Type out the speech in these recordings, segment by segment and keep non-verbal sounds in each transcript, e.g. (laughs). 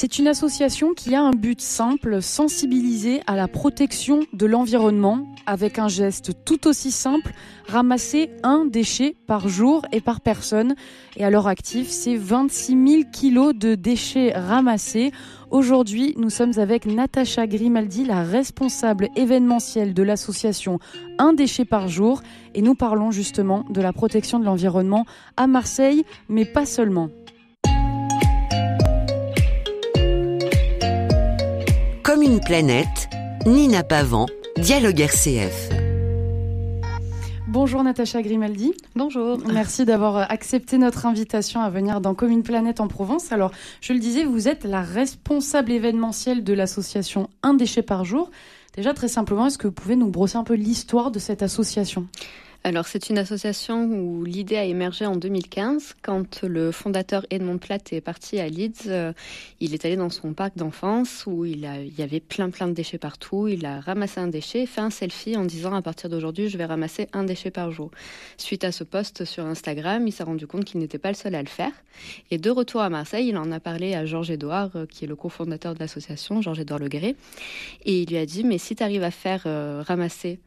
C'est une association qui a un but simple, sensibiliser à la protection de l'environnement avec un geste tout aussi simple, ramasser un déchet par jour et par personne. Et à l'heure active, c'est 26 000 kilos de déchets ramassés. Aujourd'hui, nous sommes avec Natacha Grimaldi, la responsable événementielle de l'association Un déchet par jour. Et nous parlons justement de la protection de l'environnement à Marseille, mais pas seulement. Comme une planète, Nina Pavant, Dialogue RCF. Bonjour Natacha Grimaldi. Bonjour. Merci d'avoir accepté notre invitation à venir dans Comme une planète en Provence. Alors, je le disais, vous êtes la responsable événementielle de l'association Un déchet par jour. Déjà, très simplement, est-ce que vous pouvez nous brosser un peu l'histoire de cette association? Alors c'est une association où l'idée a émergé en 2015 quand le fondateur Edmond Platt est parti à Leeds. Euh, il est allé dans son parc d'enfance où il, y avait plein plein de déchets partout. Il a ramassé un déchet, fait un selfie en disant à partir d'aujourd'hui je vais ramasser un déchet par jour. Suite à ce post sur Instagram, il s'est rendu compte qu'il n'était pas le seul à le faire. Et de retour à Marseille, il en a parlé à Georges Edouard, euh, qui est le cofondateur de l'association, Georges Edouard Legré. Et il lui a dit mais si tu arrives à faire euh, ramasser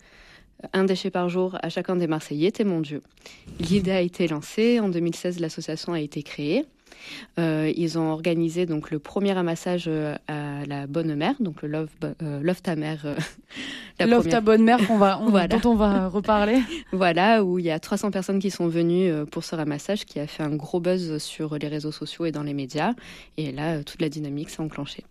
un déchet par jour à chacun des Marseillais, t'es mon Dieu. L'idée a été lancée. En 2016, l'association a été créée. Euh, ils ont organisé donc le premier ramassage euh, à la Bonne Mère, donc le Love, euh, love ta mère. love ta bonne mère qu'on va, dont on va reparler. (laughs) voilà, où il y a 300 personnes qui sont venues pour ce ramassage qui a fait un gros buzz sur les réseaux sociaux et dans les médias. Et là, toute la dynamique s'est enclenchée.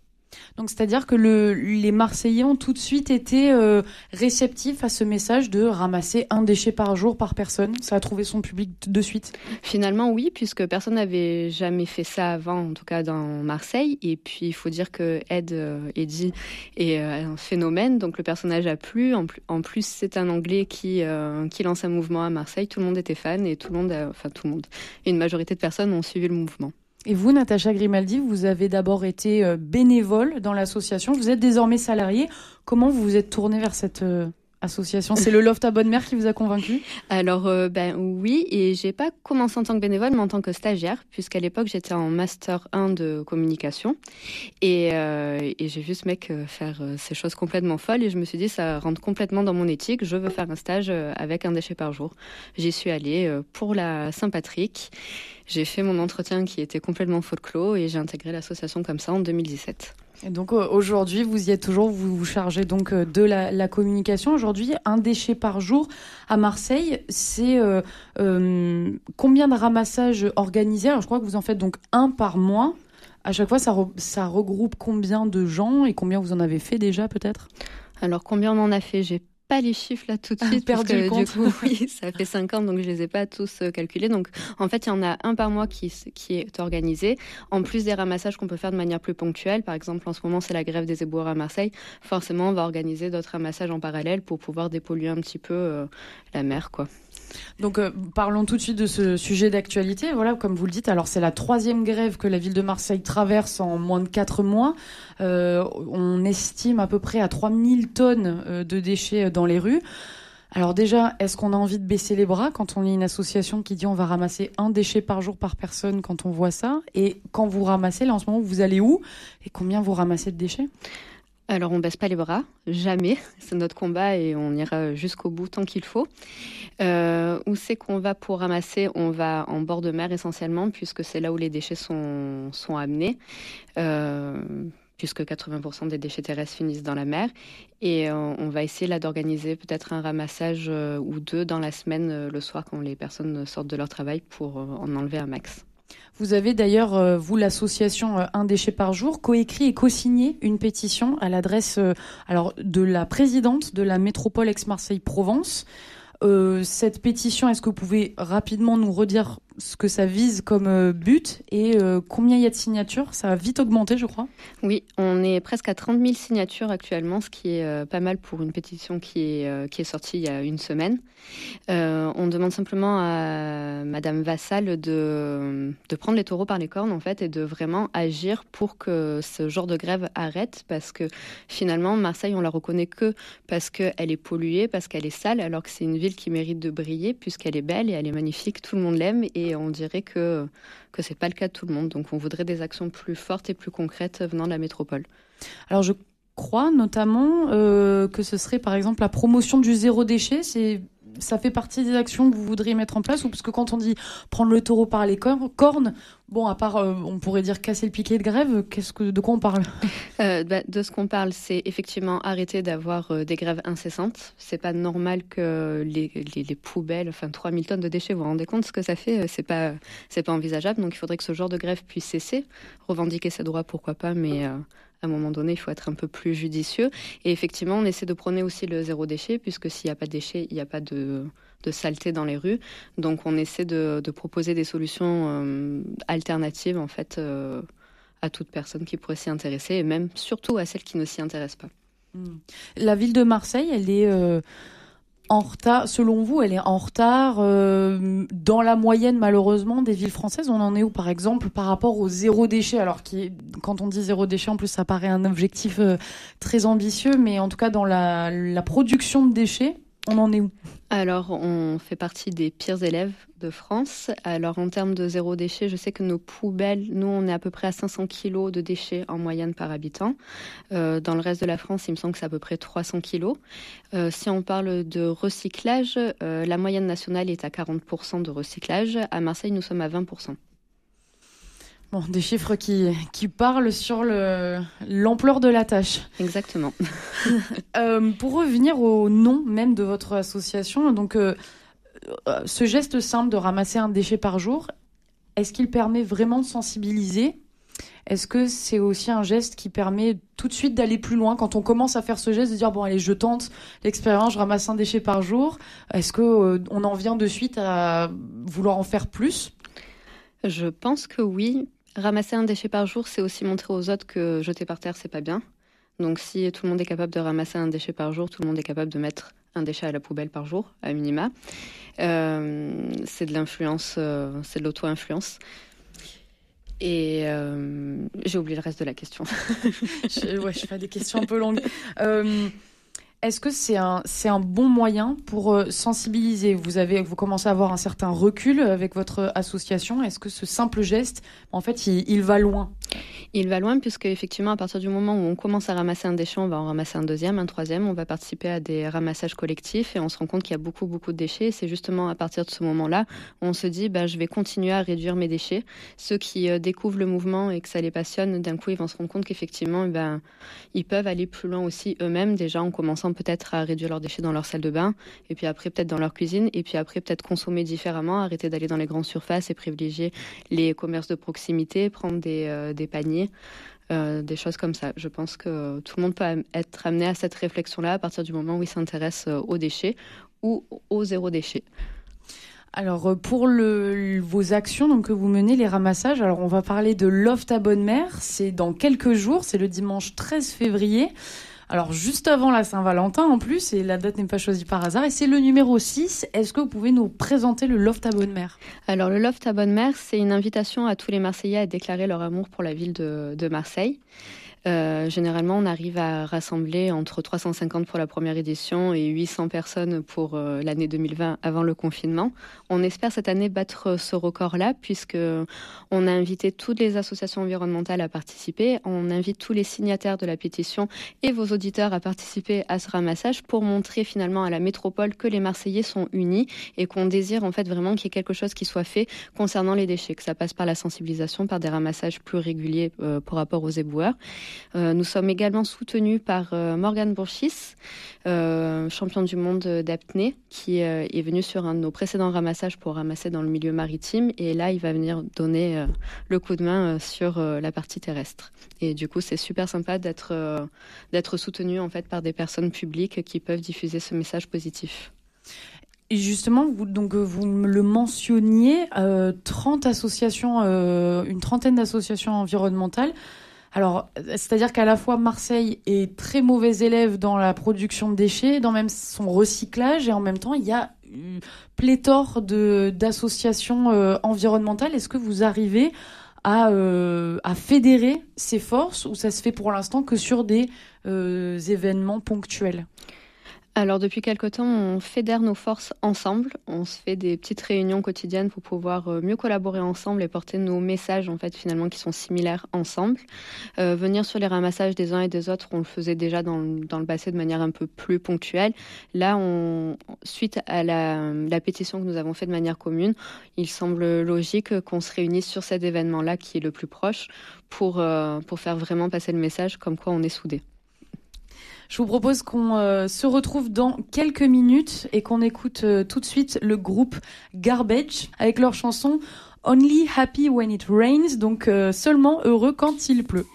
Donc c'est-à-dire que le, les Marseillais ont tout de suite été euh, réceptifs à ce message de ramasser un déchet par jour par personne. Ça a trouvé son public de suite. Finalement oui, puisque personne n'avait jamais fait ça avant, en tout cas dans Marseille. Et puis il faut dire que Ed, euh, est euh, un phénomène, donc le personnage a plu. En, en plus c'est un Anglais qui lance un mouvement à Marseille. Tout le monde était fan et tout le monde, enfin tout le monde, une majorité de personnes ont suivi le mouvement. Et vous, Natacha Grimaldi, vous avez d'abord été euh, bénévole dans l'association. Vous êtes désormais salarié. Comment vous vous êtes tourné vers cette euh, association C'est le Loft à Bonne Mère qui vous a convaincu? Alors, euh, ben oui, et j'ai pas commencé en tant que bénévole, mais en tant que stagiaire, puisqu'à l'époque j'étais en master 1 de communication, et, et j'ai vu ce mec faire ces choses complètement folles, et je me suis dit ça rentre complètement dans mon éthique. Je veux faire un stage avec un déchet par jour. J'y suis allée pour la Saint-Patrick. J'ai fait mon entretien qui était complètement folklore et j'ai intégré l'association comme ça en 2017. Et donc euh, aujourd'hui, vous y êtes toujours, vous vous chargez donc euh, de la, communication. Aujourd'hui, un déchet par jour à Marseille, c'est euh, combien de ramassages organisés? Alors je crois que vous en faites donc un par mois. À chaque fois, ça, ça regroupe combien de gens et combien vous en avez fait déjà peut-être? Alors combien on en a fait? J'ai pas les chiffres là tout de suite. parce que, du coup, oui, (laughs) ça fait cinq ans, donc je les ai pas tous euh, calculés. Donc, en fait, il y en a un par mois qui, qui est organisé, en plus des ramassages qu'on peut faire de manière plus ponctuelle. Par exemple, en ce moment, c'est la grève des éboueurs à Marseille. Forcément, on va organiser d'autres ramassages en parallèle pour pouvoir dépolluer un petit peu euh, la mer, quoi. Donc euh, parlons tout de suite de ce sujet d'actualité. Voilà, comme vous le dites, alors c'est la troisième grève que la ville de Marseille traverse en moins de quatre mois. Euh, on estime à peu près à 3000 tonnes euh, de déchets dans les rues. Alors déjà, est-ce qu'on a envie de baisser les bras quand on est une association qui dit on va ramasser un déchet par jour par personne quand on voit ça? Et quand vous ramassez, là en ce moment, vous allez où? Et combien vous ramassez de déchets? Alors on baisse pas les bras, jamais. (laughs) C'est notre combat et on ira jusqu'au bout tant qu'il faut. Euh, où c'est qu'on va pour ramasser? On va en bord de mer essentiellement puisque c'est là où les déchets sont, sont amenés. Euh, puisque 80% des déchets terrestres finissent dans la mer. Et euh, on va essayer là d'organiser peut-être un ramassage ou deux dans la semaine le soir quand les personnes sortent de leur travail pour en enlever un max. Vous avez d'ailleurs, euh, vous, l'association euh, Un déchet par jour, coécrit et co-signé une pétition à l'adresse euh, de la présidente de la métropole ex-Marseille-Provence. cette pétition, est-ce que vous pouvez rapidement nous redire ce que ça vise comme euh, but et euh, combien il y a de signatures? Ça a vite augmenté, je crois. Oui, on est presque à 30 000 signatures actuellement, ce qui est euh, pas mal pour une pétition qui est, qui est sortie il y a une semaine. on demande simplement à Madame Vassal de, de prendre les taureaux par les cornes, en fait, et de vraiment agir pour que ce genre de grève arrête, parce que finalement, Marseille, on la reconnaît que parce qu'elle est polluée, parce qu'elle est sale, alors que c'est une ville qui mérite de briller, puisqu'elle est belle et elle est magnifique, tout le monde l'aime. Et on dirait que que c'est pas le cas de tout le monde. Donc on voudrait des actions plus fortes et plus concrètes venant de la métropole. Alors je crois notamment euh, que ce serait par exemple la promotion du zéro déchet. C'est ça fait partie des actions que vous voudriez mettre en place ou parce que quand on dit prendre le taureau par les cornes, bon, à part, euh, on pourrait dire casser le piquet de grève, qu'est-ce que, de quoi on parle? Euh, bah, De ce qu'on parle, c'est effectivement arrêter d'avoir des grèves incessantes. C'est pas normal que les, poubelles, enfin 3000 tonnes de déchets, vous vous rendez compte ce que ça fait? C'est pas, c'est pas envisageable. Donc il faudrait que ce genre de grève puisse cesser. Revendiquer ses droits, pourquoi pas, mais à un moment donné, il faut être un peu plus judicieux. Et effectivement, on essaie de prôner aussi le zéro déchet, puisque s'il n'y a pas de déchets, il n'y a pas de, saleté dans les rues. Donc, on essaie de, proposer des solutions euh, alternatives, en fait, euh, à toute personne qui pourrait s'y intéresser, et même surtout à celles qui ne s'y intéressent pas. Hmm. La ville de Marseille, elle est euh, en retard, selon vous, elle est en retard euh, dans la moyenne malheureusement des villes françaises? On en est où par exemple par rapport au zéro déchet? Alors qui, quand on dit zéro déchet, en plus ça paraît un objectif euh, très ambitieux, mais en tout cas dans la, la production de déchets, on en est où? Alors, on fait partie des pires élèves de France. Alors, en termes de zéro déchet, je sais que nos poubelles, nous, on est à peu près à 500 kilos de déchets en moyenne par habitant. Euh, dans le reste de la France, il me semble que c'est à peu près 300 kilos. Euh, si on parle de recyclage, euh, la moyenne nationale est à 40% de recyclage. À Marseille, nous sommes à 20%. Bon, des chiffres qui, qui parlent sur l'ampleur de la tâche. Exactement. (laughs) euh, pour revenir au nom même de votre association, donc euh, euh, ce geste simple de ramasser un déchet par jour, est-ce qu'il permet vraiment de sensibiliser? Est-ce que c'est aussi un geste qui permet tout de suite d'aller plus loin quand on commence à faire ce geste de dire bon allez je tente l'expérience, je ramasse un déchet par jour Est-ce que euh, on en vient de suite à vouloir en faire plus? Je pense que oui, Ramasser un déchet par jour, c'est aussi montrer aux autres que jeter par terre, c'est pas bien. Donc si tout le monde est capable de ramasser un déchet par jour, tout le monde est capable de mettre un déchet à la poubelle par jour, à minima. Euh, c'est de l'influence, euh, c'est de l'auto-influence. Et euh, j'ai oublié le reste de la question. (laughs) ouais, je fais des questions un peu longues. Est-ce que c'est un, c'est un bon moyen pour euh, sensibiliser? Vous, avez, vous commencez à avoir un certain recul avec votre association. Est-ce que ce simple geste, en fait, il, va loin? Il va loin puisque effectivement, à partir du moment où on commence à ramasser un déchet, on va en ramasser un deuxième, un troisième. On va participer à des ramassages collectifs et on se rend compte qu'il y a beaucoup, beaucoup de déchets. C'est justement à partir de ce moment-là où on se dit, bah, je vais continuer à réduire mes déchets. Ceux qui euh, découvrent le mouvement et que ça les passionne, d'un coup, ils vont se rendre compte qu'effectivement, ben, ils peuvent aller plus loin aussi eux-mêmes, déjà en commençant peut-être à réduire leurs déchets dans leur salle de bain, et puis après peut-être dans leur cuisine, et puis après peut-être consommer différemment, arrêter d'aller dans les grandes surfaces et privilégier les commerces de proximité, prendre des, euh, des paniers. Euh, des choses comme ça. Je pense que tout le monde peut être amené à cette réflexion-là à partir du moment où il s'intéresse euh, aux déchets ou au zéro déchet. Alors pour le, vos actions donc que vous menez les ramassages, alors on va parler de Loft à Bonne Mère, c'est dans quelques jours, c'est le dimanche 13 février. Alors juste avant la Saint-Valentin en plus, et la date n'est pas choisie par hasard, et c'est le numéro 6. Est-ce que vous pouvez nous présenter le Loft à Bonne Mère Alors le Loft à Bonne Mère, c'est une invitation à tous les Marseillais à déclarer leur amour pour la ville de, de Marseille. Euh, généralement, on arrive à rassembler entre 350 pour la première édition et 800 personnes pour euh, l'année 2020 avant le confinement. On espère cette année battre ce record-là puisque on a invité toutes les associations environnementales à participer. On invite tous les signataires de la pétition et vos auditeurs à participer à ce ramassage pour montrer finalement à la métropole que les Marseillais sont unis et qu'on désire en fait vraiment qu'il y ait quelque chose qui soit fait concernant les déchets, que ça passe par la sensibilisation, par des ramassages plus réguliers euh, par rapport aux éboueurs. Euh, nous sommes également soutenus par euh, Morgan Bourchis, euh, champion du monde d'apnée, qui est venu sur un de nos précédents ramassages pour ramasser dans le milieu maritime. Et là, il va venir donner le coup de main sur la partie terrestre. Et du coup, c'est super sympa d'être d'être soutenu en fait par des personnes publiques qui peuvent diffuser ce message positif. Et justement, vous, donc, vous le mentionniez, 30 associations, une trentaine d'associations environnementales. Alors, c'est-à-dire qu'à la fois Marseille est très mauvais élève dans la production de déchets, dans même son recyclage, et en même temps, il y a une pléthore d'associations euh, environnementales. Est-ce que vous arrivez à, euh, à fédérer ces forces ou ça se fait pour l'instant que sur des euh, événements ponctuels? Alors depuis quelque temps, on fédère nos forces ensemble. On se fait des petites réunions quotidiennes pour pouvoir euh, mieux collaborer ensemble et porter nos messages en fait finalement qui sont similaires ensemble. Euh, venir sur les ramassages des uns et des autres, on le faisait déjà dans, dans le passé de manière un peu plus ponctuelle. Là, on, suite à la, la pétition que nous avons faite de manière commune, il semble logique qu'on se réunisse sur cet événement-là qui est le plus proche pour, euh, pour faire vraiment passer le message comme quoi on est soudés. Je vous propose qu'on euh, se retrouve dans quelques minutes et qu'on écoute euh, tout de suite le groupe Garbage avec leur chanson Only Happy When It Rains, donc euh, seulement heureux quand il pleut.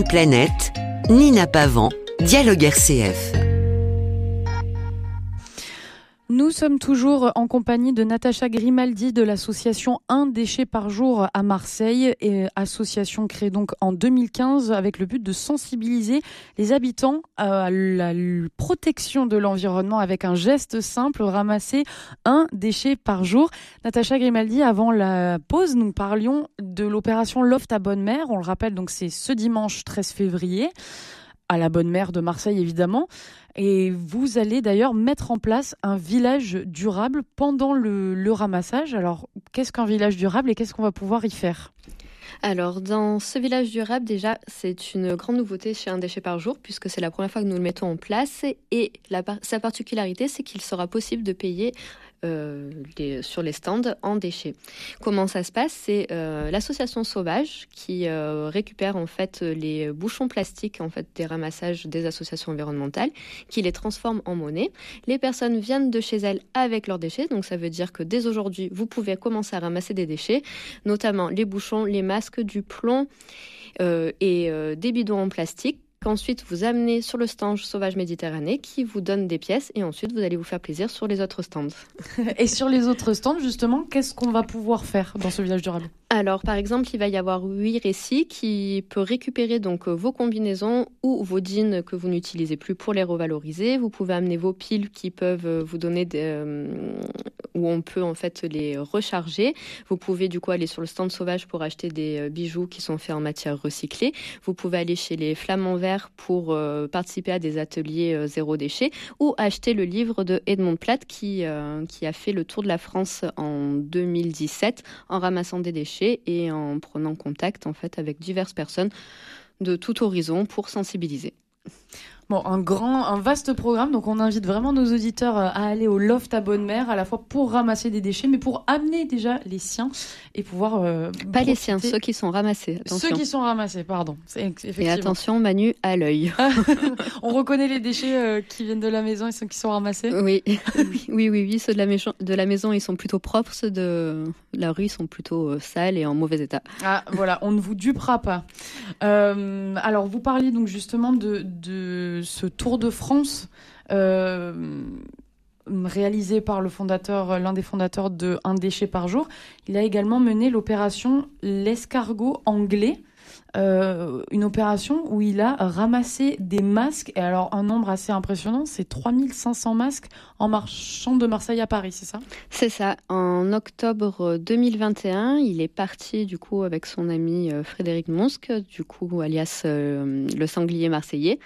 Planète, Nina Pavant, Dialogue RCF. Sommes toujours en compagnie de Natacha Grimaldi de l'association Un déchet par jour à Marseille, et association créée donc en 2015 avec le but de sensibiliser les habitants à la protection de l'environnement avec un geste simple, ramasser un déchet par jour. Natacha Grimaldi, avant la pause, nous parlions de l'opération Loft à Bonne Mère. On le rappelle, c'est ce dimanche 13 février à la Bonne Mère de Marseille évidemment. Et vous allez d'ailleurs mettre en place un village durable pendant le, ramassage. Alors, qu'est-ce qu'un village durable et qu'est-ce qu'on va pouvoir y faire? Alors, dans ce village durable, déjà, c'est une grande nouveauté chez Un déchet par jour, puisque c'est la première fois que nous le mettons en place. Et sa particularité, c'est qu'il sera possible de payer euh, sur les stands en déchets. Comment ça se passe? C'est euh, l'association Sauvage qui euh, récupère en fait les bouchons plastiques en fait des ramassages des associations environnementales, qui les transforme en monnaie. Les personnes viennent de chez elles avec leurs déchets, donc ça veut dire que dès aujourd'hui vous pouvez commencer à ramasser des déchets, notamment les bouchons, les masques, du plomb et des bidons en plastique qu'ensuite vous amenez sur le stand Sauvage Méditerranée qui vous donne des pièces et ensuite vous allez vous faire plaisir sur les autres stands. (laughs) et sur les autres stands, justement, qu'est-ce qu'on va pouvoir faire dans ce village durable? Alors, par exemple, il va y avoir huit récits qui peut récupérer donc euh, vos combinaisons ou vos jeans que vous n'utilisez plus pour les revaloriser. Vous pouvez amener vos piles qui peuvent euh, vous donner des, euh, où on peut en fait les recharger. Vous pouvez du coup aller sur le stand sauvage pour acheter des bijoux qui sont faits en matière recyclée. Vous pouvez aller chez les Flamands Verts pour participer à des ateliers zéro déchet ou acheter le livre de Edmond Platt qui, qui a fait le tour de la France en 2017 en ramassant des déchets et en prenant contact en fait avec diverses personnes de tout horizon pour sensibiliser. Bon, un grand, un vaste programme. Donc, on invite vraiment nos auditeurs euh, à aller au loft à Bonne Mère, à la fois pour ramasser des déchets, mais pour amener déjà les siens et pouvoir. Euh, Pas les siens, ceux qui sont ramassés. Ceux qui sont ramassés, pardon. Et attention, Manu, à l'œil. (laughs) on reconnaît les déchets euh, qui viennent de la maison et ceux qui sont ramassés. Oui, (laughs) oui, oui, oui. Ceux de la, de la maison, ils sont plutôt propres. Ceux de la rue sont plutôt sales et en mauvais état. Ah, voilà, on ne vous dupera pas. alors, vous parliez donc justement de, de ce Tour de France euh, réalisé par l'un des fondateurs de Un déchet par jour, il a également mené l'opération L'escargot anglais. Euh, une opération où il a ramassé des masques, et alors un nombre assez impressionnant, c'est 3500 masques en marchant de Marseille à Paris, c'est ça? C'est ça. En octobre 2021, il est parti du coup avec son ami euh, Frédéric Monsque, du coup alias euh, le sanglier marseillais.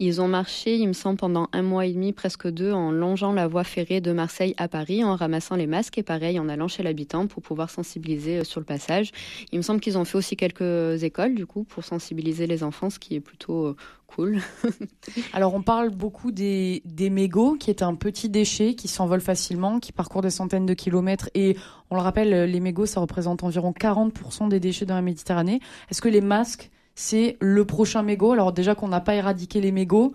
Ils ont marché, il me semble, pendant un mois et demi, presque deux, en longeant la voie ferrée de Marseille à Paris, en ramassant les masques et pareil en allant chez l'habitant pour pouvoir sensibiliser sur le passage. Il me semble qu'ils ont fait aussi quelques écoles du coup pour sensibiliser les enfants, ce qui est plutôt euh, cool. (laughs) Alors on parle beaucoup des, des mégots, qui est un petit déchet qui s'envole facilement, qui parcourt des centaines de kilomètres et on le rappelle, les mégots ça représente environ 40% des déchets dans la Méditerranée. Est-ce que les masques c'est le prochain mégot? Alors déjà qu'on n'a pas éradiqué les mégots,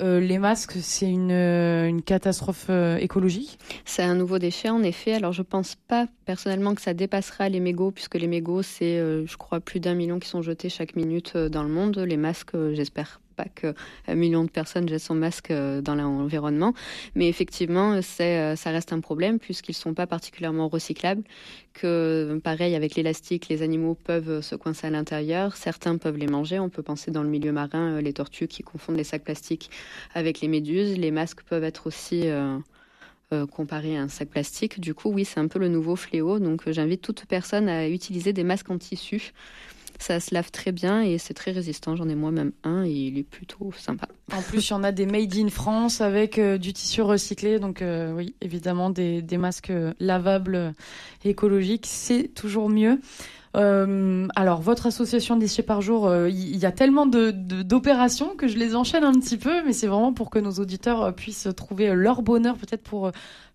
euh, les masques, c'est une, euh, catastrophe euh, écologique C'est un nouveau déchet, en effet. Alors, je pense pas personnellement que ça dépassera les mégots, puisque les mégots, c'est, je crois, plus d'un million qui sont jetés chaque minute dans le monde. Les masques, j'espère pas qu'un million de personnes jettent son masque euh, dans l'environnement. Mais effectivement, euh, ça reste un problème puisqu'ils ne sont pas particulièrement recyclables. Que pareil, avec l'élastique, les animaux peuvent se coincer à l'intérieur. Certains peuvent les manger. On peut penser dans le milieu marin, euh, les tortues qui confondent les sacs plastiques avec les méduses. Les masques peuvent être aussi comparés à un sac plastique. Du coup, oui, c'est un peu le nouveau fléau. Donc, j'invite toute personne à utiliser des masques en tissu ça se lave très bien et c'est très résistant. J'en ai moi-même un et il est plutôt sympa. En plus, il y en a des made in France avec euh, du tissu recyclé. Donc euh, oui, évidemment, des, des masques lavables écologiques, c'est toujours mieux. Euh, alors, votre association déchets par jour, il y, a tellement d'opérations de, que je les enchaîne un petit peu, mais c'est vraiment pour que nos auditeurs puissent trouver leur bonheur, peut-être pour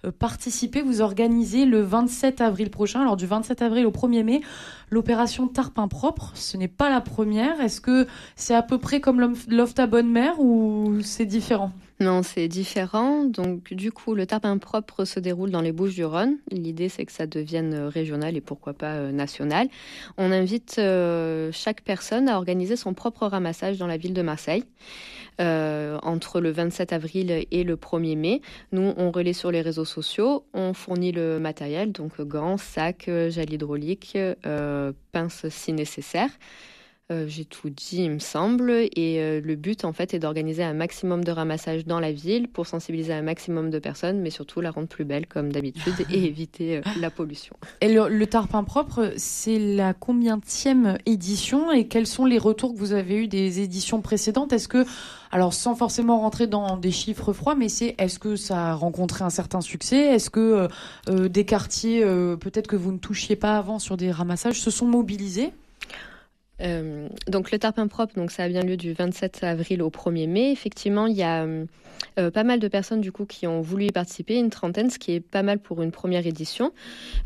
euh, participer. Vous organisez le 27 avril prochain, alors du 27 avril au 1er mai, l'opération Tarpin Propre. Ce n'est pas la première. Est-ce que c'est à peu près comme Loft à Bonne Mère ou c'est différent? Non, c'est différent. Donc, du coup, le tarpin propre se déroule dans les Bouches-du-Rhône. L'idée, c'est que ça devienne régional et pourquoi pas euh, national. On invite euh, chaque personne à organiser son propre ramassage dans la ville de Marseille. Euh, entre le 27 avril et le 1er mai. Nous, on relaie sur les réseaux sociaux, on fournit le matériel, donc gants, sacs, gel hydraulique, pinces si nécessaire. Euh, j'ai tout dit, il me semble. Et euh, le but, en fait, est d'organiser un maximum de ramassage dans la ville pour sensibiliser un maximum de personnes, mais surtout la rendre plus belle, comme d'habitude, (laughs) et éviter euh, la pollution. Et le, tarpin propre, c'est la combienième édition? Et quels sont les retours que vous avez eus des éditions précédentes? Est-ce que, alors sans forcément rentrer dans des chiffres froids, mais c'est est-ce que ça a rencontré un certain succès? Est-ce que des quartiers, peut-être que vous ne touchiez pas avant sur des ramassages, se sont mobilisés? Euh, donc le tarpin propre, donc ça a bien lieu du 27 avril au 1er mai. Effectivement, il y a euh, pas mal de personnes du coup qui ont voulu y participer, une trentaine, ce qui est pas mal pour une première édition.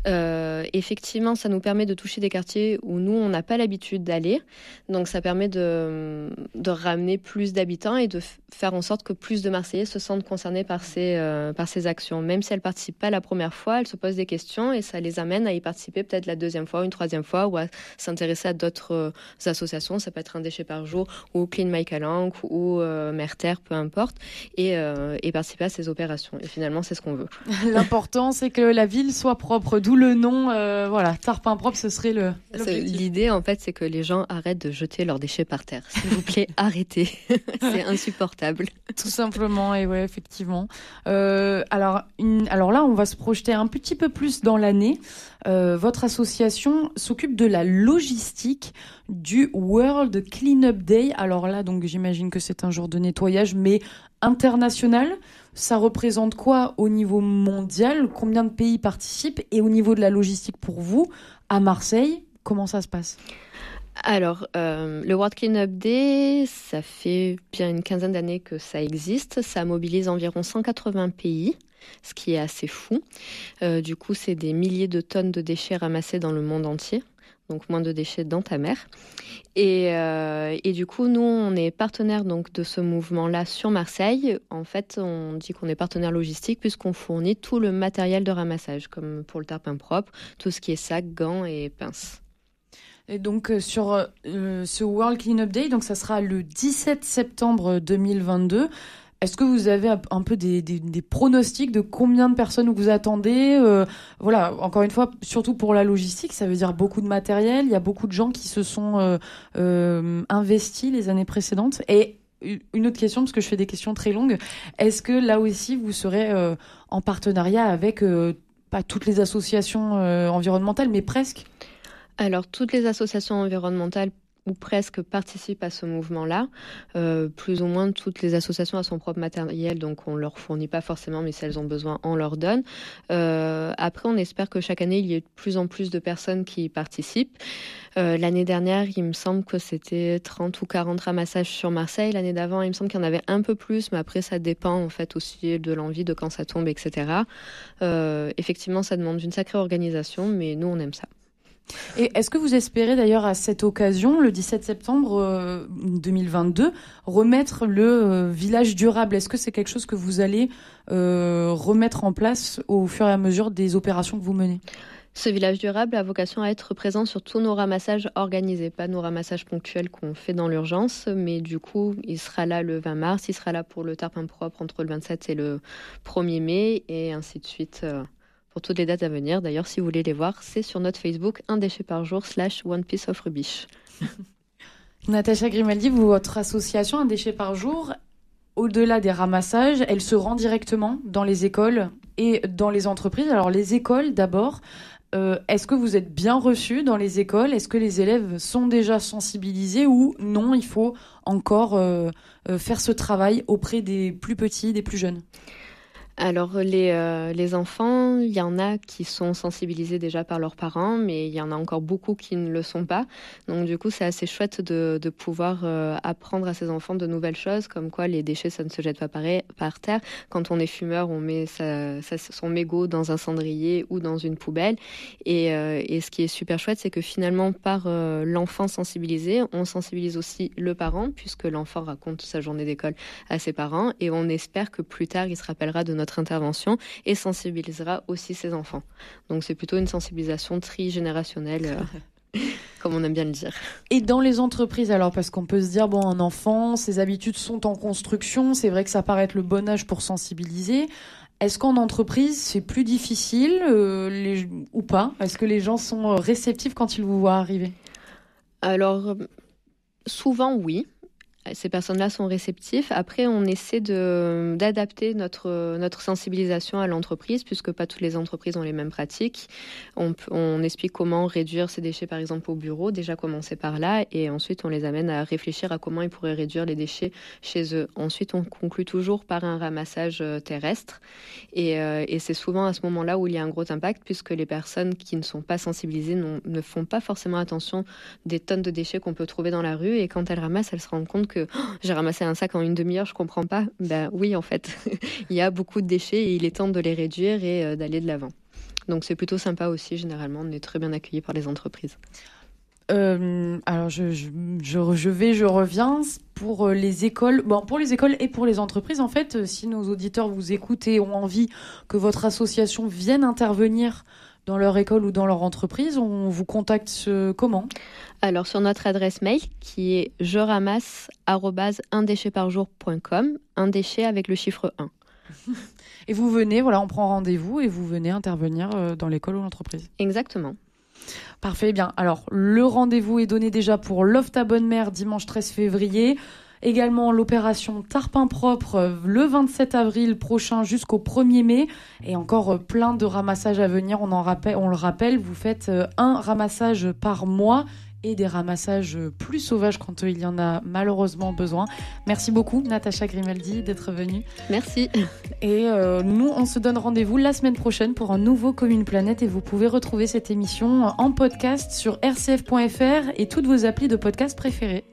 Euh, effectivement, ça nous permet de toucher des quartiers où nous on n'a pas l'habitude d'aller, donc ça permet de, de ramener plus d'habitants et de faire en sorte que plus de Marseillais se sentent concernés par ces par ces actions. Même si elles participent pas la première fois, elles se posent des questions et ça les amène à y participer peut-être la deuxième fois, une troisième fois, ou à s'intéresser à d'autres associations, ça peut être un déchet par jour ou Clean My Calanque ou euh, Mère Terre, peu importe, et, euh, et, participer à ces opérations. Et finalement, c'est ce qu'on veut. (laughs) L'important, c'est que la ville soit propre, d'où le nom. Euh, voilà, Tarpin propre, ce serait le. L'idée, en fait, c'est que les gens arrêtent de jeter leurs déchets par terre. S'il vous plaît, (laughs) arrêtez. (laughs) c'est insupportable. Tout simplement, et ouais, effectivement. alors, une, alors là, on va se projeter un petit peu plus dans l'année. votre association s'occupe de la logistique du World Cleanup Day. Alors là, donc j'imagine que c'est un jour de nettoyage, mais international. Ça représente quoi au niveau mondial? Combien de pays participent? Et au niveau de la logistique pour vous, à Marseille, comment ça se passe? Alors, euh, le World Cleanup Day, ça fait bien une quinzaine d'années que ça existe. Ça mobilise environ 180 pays, ce qui est assez fou. Euh, du coup, c'est des milliers de tonnes de déchets ramassés dans le monde entier donc moins de déchets dans ta mer. Euh, et, du coup, nous, on est partenaire donc de ce mouvement-là sur Marseille. En fait, on dit qu'on est partenaire logistique puisqu'on fournit tout le matériel de ramassage, comme pour le tarpin propre, tout ce qui est sac, gants et pinces. Et donc euh, sur euh, ce World Cleanup Day, donc ça sera le 17 septembre 2022. Est-ce que vous avez un peu des, pronostics de combien de personnes vous attendez euh, Voilà, encore une fois, surtout pour la logistique, ça veut dire beaucoup de matériel. Il y a beaucoup de gens qui se sont euh, euh, investis les années précédentes. Et une autre question, parce que je fais des questions très longues, est-ce que là aussi vous serez en partenariat avec pas toutes les associations environnementales, mais presque? Alors, toutes les associations environnementales ou presque participent à ce mouvement-là. Euh, plus ou moins toutes les associations ont son propre matériel, donc on leur fournit pas forcément, mais si elles ont besoin, on leur donne. Euh, après, on espère que chaque année, il y ait de plus en plus de personnes qui participent. Euh, l'année dernière, il me semble que c'était 30 ou 40 ramassages sur Marseille. L'année d'avant, il me semble qu'il y en avait un peu plus, mais après, ça dépend en fait aussi de l'envie, de quand ça tombe, etc. effectivement, ça demande une sacrée organisation, mais nous, on aime ça. Et est-ce que vous espérez d'ailleurs à cette occasion, le 17 septembre 2022, euh, remettre le euh, village durable? Est-ce que c'est quelque chose que vous allez euh, remettre en place au fur et à mesure des opérations que vous menez? Ce village durable a vocation à être présent sur tous nos ramassages organisés, pas nos ramassages ponctuels qu'on fait dans l'urgence, mais du coup, il sera là le 20 mars, il sera là pour le tarpin propre entre le 27 et le 1er mai, et ainsi de suite pour toutes les dates à venir. D'ailleurs, si vous voulez les voir, c'est sur notre Facebook, un déchet par jour slash One Piece of Rubbish. (laughs) Natacha Grimaldi, votre association Un déchet par jour, au-delà des ramassages, elle se rend directement dans les écoles et dans les entreprises. Alors les écoles d'abord, euh, est-ce que vous êtes bien reçus dans les écoles? Est-ce que les élèves sont déjà sensibilisés ou non, il faut encore euh, euh, faire ce travail auprès des plus petits, des plus jeunes? Alors les, euh, les enfants, il y en a qui sont sensibilisés déjà par leurs parents, mais il y en a encore beaucoup qui ne le sont pas. Donc du coup, c'est assez chouette de, de pouvoir euh, apprendre à ces enfants de nouvelles choses, comme quoi les déchets, ça ne se jette pas par, par terre. Quand on est fumeur, on met son mégot dans un cendrier ou dans une poubelle. Et, euh, et ce qui est super chouette, c'est que finalement, par l'enfant sensibilisé, on sensibilise aussi le parent, puisque l'enfant raconte sa journée d'école à ses parents, et on espère que plus tard, il se rappellera de notre intervention et sensibilisera aussi ses enfants. Donc c'est plutôt une sensibilisation trigénérationnelle. Euh, (laughs) comme on aime bien le dire. Et dans les entreprises, alors, parce qu'on peut se dire, bon, un enfant, ses habitudes sont en construction, c'est vrai que ça paraît être le bon âge pour sensibiliser. Est-ce qu'en entreprise, c'est plus difficile euh, ou pas? Est-ce que les gens sont réceptifs quand ils vous voient arriver? Alors, souvent oui. Ces personnes-là sont réceptifs. Après, on essaie d'adapter notre, notre sensibilisation à l'entreprise, puisque pas toutes les entreprises ont les mêmes pratiques. On, on, explique comment réduire ces déchets, par exemple, au bureau, déjà commencer par là, et ensuite on les amène à réfléchir à comment ils pourraient réduire les déchets chez eux. Ensuite, on conclut toujours par un ramassage euh, terrestre, et, euh, et c'est souvent à ce moment-là où il y a un gros impact, puisque les personnes qui ne sont pas sensibilisées ne font pas forcément attention des tonnes de déchets qu'on peut trouver dans la rue, et quand elles ramassent, elles se rendent compte que oh, j'ai ramassé un sac en une demi-heure, je comprends pas. Ben oui, en fait, (laughs) il y a beaucoup de déchets et il est temps de les réduire et euh, d'aller de l'avant. Donc c'est plutôt sympa aussi, généralement, on est très bien accueillis par les entreprises. Euh, alors je, je, je, vais, je reviens pour euh, les écoles. Bon, pour les écoles et pour les entreprises, en fait, si nos auditeurs vous écoutent et ont envie que votre association vienne intervenir dans leur école ou dans leur entreprise, on vous contacte comment? Alors sur notre adresse mail qui est je ramasse un déchet par jour.com, un déchet avec le chiffre 1. (laughs) Et vous venez, voilà, on prend rendez-vous et vous venez intervenir euh, dans l'école ou l'entreprise. Exactement. Parfait, bien. Alors, le rendez-vous est donné déjà pour Loft à Bonne Mère dimanche 13 février. Également l'opération Tarpin Propre euh, le 27 avril prochain jusqu'au 1er mai. Et encore euh, plein de ramassages à venir. On, en rappelle, on le rappelle, vous faites euh, un ramassage par mois et des ramassages plus sauvages quand il y en a malheureusement besoin. Merci beaucoup Natacha Grimaldi d'être venue. Merci. (laughs) Et nous, on se donne rendez-vous la semaine prochaine pour un nouveau Commune Planète et vous pouvez retrouver cette émission en podcast sur rcf.fr et toutes vos applis de podcast préférées.